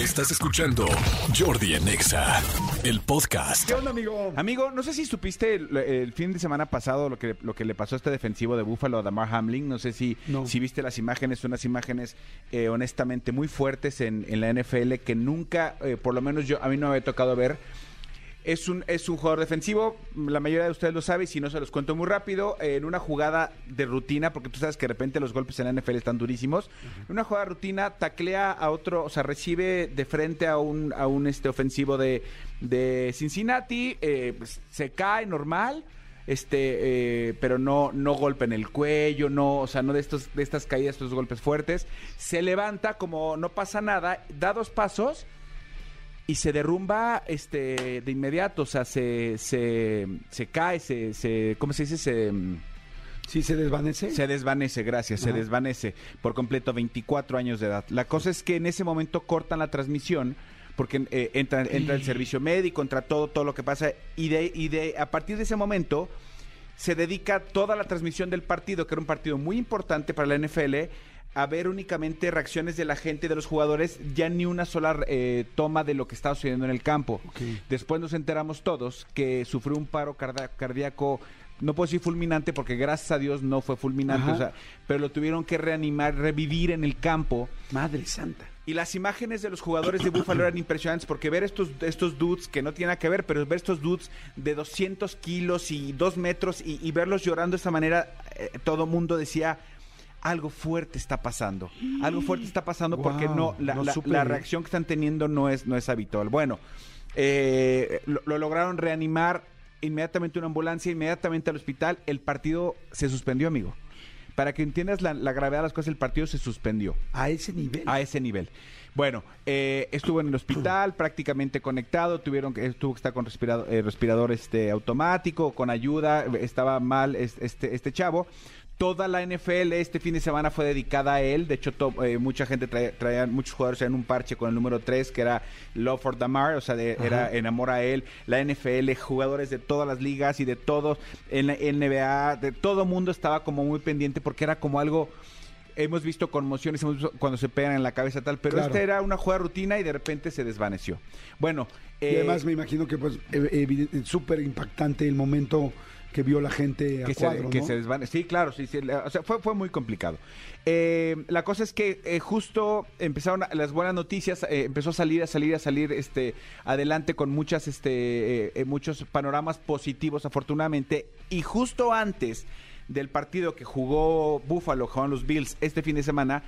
Estás escuchando Jordi en Exa, el podcast. ¿Qué onda, amigo? Amigo, no sé si supiste el, el fin de semana pasado lo que, lo que le pasó a este defensivo de Búfalo, a Damar Hamlin. No sé si, No. si viste las imágenes, unas imágenes eh, honestamente muy fuertes en, en la NFL que nunca, eh, por lo menos yo a mí no me había tocado ver. Es un, es un jugador defensivo, la mayoría de ustedes lo sabe, y si no se los cuento muy rápido, en una jugada de rutina, porque tú sabes que de repente los golpes en la NFL están durísimos, en una jugada de rutina taclea a otro, o sea, recibe de frente a un, a un este ofensivo de, de Cincinnati, eh, pues, se cae normal, este eh, pero no no golpe en el cuello no o sea no de estos de estas caídas estos golpes fuertes se levanta como no pasa nada da dos pasos y se derrumba este de inmediato, o sea, se, se, se cae, se, se, ¿cómo se dice? Se, Sí, se desvanece. se desvanece, gracias, se desvanece por completo, 24 años de edad. La cosa es que en ese momento cortan la transmisión porque eh, entra, entra el servicio médico, entra todo, todo lo que pasa y de, y de a partir de ese momento se dedica toda la transmisión del partido, que era un partido muy importante para la NFL, a ver únicamente reacciones de la gente, de los jugadores, ya ni una sola eh, toma de lo que estaba sucediendo en el campo. Después nos enteramos todos que sufrió un paro cardíaco, no puedo decir fulminante porque gracias a Dios no fue fulminante, o sea, pero lo tuvieron que reanimar, revivir en el campo. Madre santa. Y las imágenes de los jugadores de Buffalo eran impresionantes porque ver estos, estos dudes, que no tienen nada que ver, pero ver estos dudes de 200 kilos y 2 metros y, y verlos llorando de esta manera, eh, todo mundo decía, algo fuerte está pasando. Algo fuerte está pasando porque no, la, no la- supe. la reacción que están teniendo no es, no es habitual. Bueno, eh, lo, lo lograron reanimar inmediatamente una ambulancia, inmediatamente al hospital. El partido se suspendió, amigo. Para que entiendas la, la gravedad de las cosas, el partido se suspendió A ese nivel. a ese nivel. Bueno, eh, estuvo en el hospital, prácticamente conectado, tuvieron que tuvo que estar con respirador, eh, respirador este automático, con ayuda, estaba mal es- este este chavo. Toda la NFL este fin de semana fue dedicada a él. De hecho, to- eh, mucha gente traía, traía- muchos jugadores traían un parche con el número 3, que era Love for Damar, o sea, de- era en amor a él. La NFL, jugadores de todas las ligas y de todos, en la NBA, de todo mundo estaba como muy pendiente porque era como algo hemos visto conmociones hemos visto cuando se pegan en la cabeza tal, pero Claro. esta era una jugada rutina y de repente se desvaneció. Bueno, y eh, además me imagino que pues eh, eviden- súper impactante el momento que vio la gente a que, cuadro, se, que ¿no? se desvane- Sí, claro, sí, sí, o sea, fue, fue muy complicado. Eh, la cosa es que eh, justo empezaron las buenas noticias, eh, empezó a salir, a salir, a salir este, adelante con muchas, este, muchos panoramas positivos, afortunadamente, y justo antes del partido que jugó Buffalo, jugaron los Bills este fin de semana,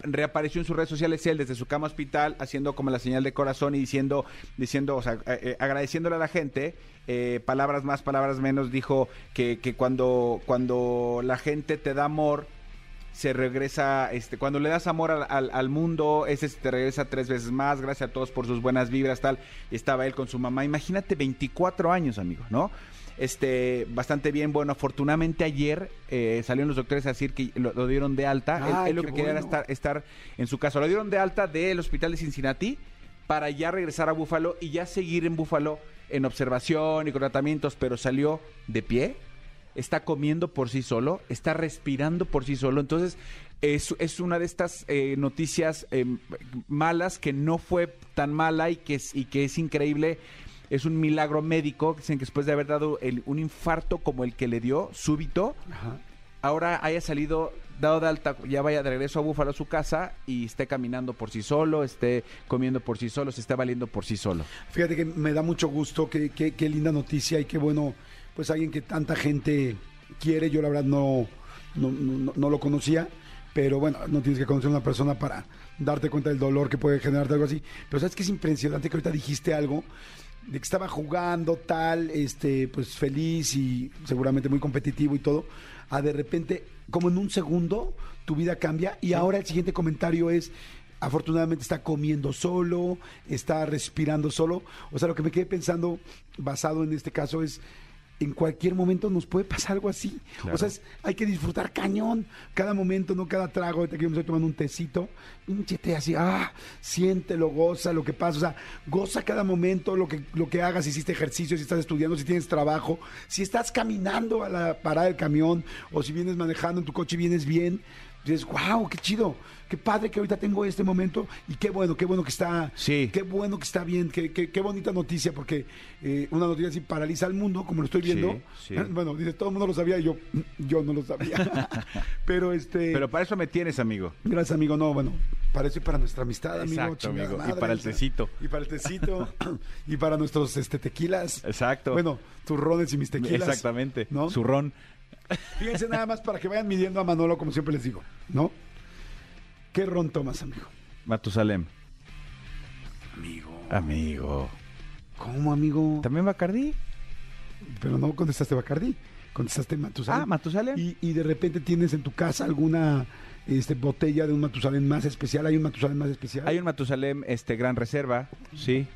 reapareció en sus redes sociales él desde su cama hospital haciendo como la señal de corazón y diciendo diciendo o sea eh, eh, agradeciéndole a la gente eh, palabras más palabras menos dijo que, que cuando cuando la gente te da amor se regresa, este, cuando le das amor al, al- al mundo, ese se te regresa tres veces más, gracias a todos por sus buenas vibras, tal, estaba él con su mamá, imagínate 24 años, amigo, ¿no? Este, bastante bien, bueno, afortunadamente ayer eh, salieron los doctores a decir que lo, lo dieron de alta, él- lo que quería era estar, estar en su casa, lo dieron de alta del hospital de Cincinnati para ya regresar a Búfalo y ya seguir en Búfalo en observación y con tratamientos, pero salió de pie, está comiendo por sí solo, está respirando por sí solo. Entonces, es, es una de estas eh, noticias eh, malas que no fue tan mala y que es, y que es increíble. Es un milagro médico. Dicen que después de haber dado el- un infarto como el que le dio, súbito, Ajá. ahora haya salido dado de alta, ya vaya de regreso a Búfalo a su casa y esté caminando por sí solo, esté comiendo por sí solo, se esté valiendo por sí solo. Fíjate que me da mucho gusto, qué, qué, qué linda noticia y qué bueno, pues alguien que tanta gente quiere, yo la verdad no, no, no- no lo conocía, pero bueno, no tienes que conocer a una persona para darte cuenta del dolor que puede generarte algo así. Pero sabes que es impresionante que ahorita dijiste algo de que estaba jugando tal, este, pues feliz y seguramente muy competitivo y todo, a de repente, como en un segundo, tu vida cambia y ahora el siguiente comentario es, afortunadamente está comiendo solo, está respirando solo, o sea, lo que me quedé pensando, basado en este caso, es, en cualquier momento nos puede pasar algo así. Claro. O sea, es- hay que disfrutar cañón cada momento, no cada trago. Ahorita que yo me estoy tomando un tecito, pinche así, ah, siéntelo, goza lo que pasa. O sea, goza cada momento, lo que, lo que hagas, si hiciste ejercicio, si estás estudiando, si tienes trabajo, si estás caminando a la parada del camión o si vienes manejando en tu coche y vienes bien. Dices, wow, qué chido, qué padre que ahorita tengo este momento y qué bueno, qué bueno que está, Sí. qué bueno que está bien, qué, qué, qué bonita noticia, porque eh, una noticia así paraliza al mundo, como lo estoy viendo. Sí, sí. Bueno, dice, todo el mundo lo sabía y yo, yo no lo sabía. Pero este... Pero para eso me tienes, amigo. Gracias, amigo. No, bueno, para eso y para nuestra amistad, amigo. Exacto. Y para el tecito. Y para el tecito. y para nuestros este, tequilas. Exacto. Bueno, tus rones y mis tequilas. Exactamente. ¿no? Zurrón. Fíjense nada más para que vayan midiendo a Manolo, como siempre les digo, ¿no? ¿Qué ron tomas, amigo? Matusalem. Amigo. Amigo. ¿Cómo, amigo? ¿También Bacardí? Pero no contestaste Bacardi, contestaste Matusalén. Ah, Matusalem. Y, y de repente tienes en tu casa alguna este, botella de un Matusalén más especial. ¿Hay un Matusalén más especial? Hay un Matusalem este, Gran Reserva. Sí.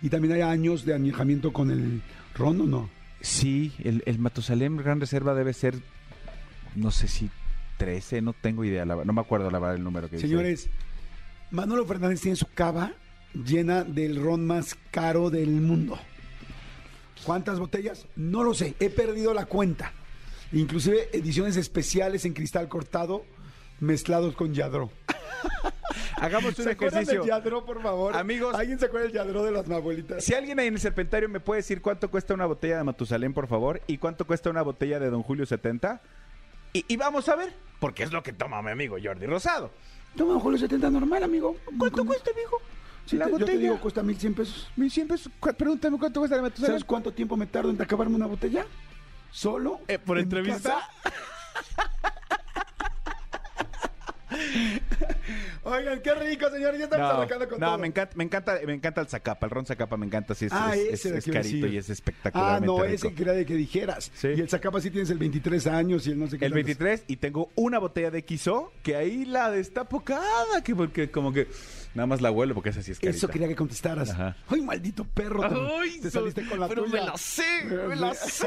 Y también hay años de añejamiento con el ron, ¿o no? Sí, el, el Matusalem Gran Reserva debe ser, no sé si 13, no tengo idea, la no me acuerdo la verdad el número que dice. Señores, Manolo Fernández tiene su cava llena del ron más caro del mundo. ¿Cuántas botellas? No lo sé, he perdido la cuenta. Inclusive ediciones especiales en cristal cortado mezclados con yadro. Hagamos un ¿Se ejercicio. del yadro, por favor? Amigos- ¿Alguien se acuerda del yadro de las abuelitas? Si alguien ahí en el serpentario me puede decir cuánto cuesta una botella de Matusalén, por favor, y cuánto cuesta una botella de Don Julio 70, y, y vamos a ver, porque es lo que toma mi amigo Jordi Rosado. Toma, Julio 70 normal, amigo. ¿Cuánto cuesta, amigo? Sí, la te- yo te botella? digo, cuesta 1100 pesos. 1100 pesos. Pregúntame cuánto cuesta la Matusalén. ¿Sabes cuánto tiempo me tardo en acabarme una botella? ¿Solo? Eh, ¿por en mi entrevista? casa. Oigan, qué rico, señores. Ya estamos arrancando con no, todo. me encanta, me encanta, me encanta el Zacapa, el ron Zacapa me encanta, sí, es, Ah, es- ese es- que carito y es Ah, espectacularmente no, rico. ese quería de que dijeras. Sí. Y el Zacapa sí tienes el 23 años y el no sé qué. El tantos. 23 y tengo una botella de XO que ahí la destapo cada que porque como que nada más la huelo porque esa sí es carita. Eso quería que contestaras. Ajá. Ay, maldito perro. Te, Ay, te so- saliste con la pero tuya. me la sé, me la sé.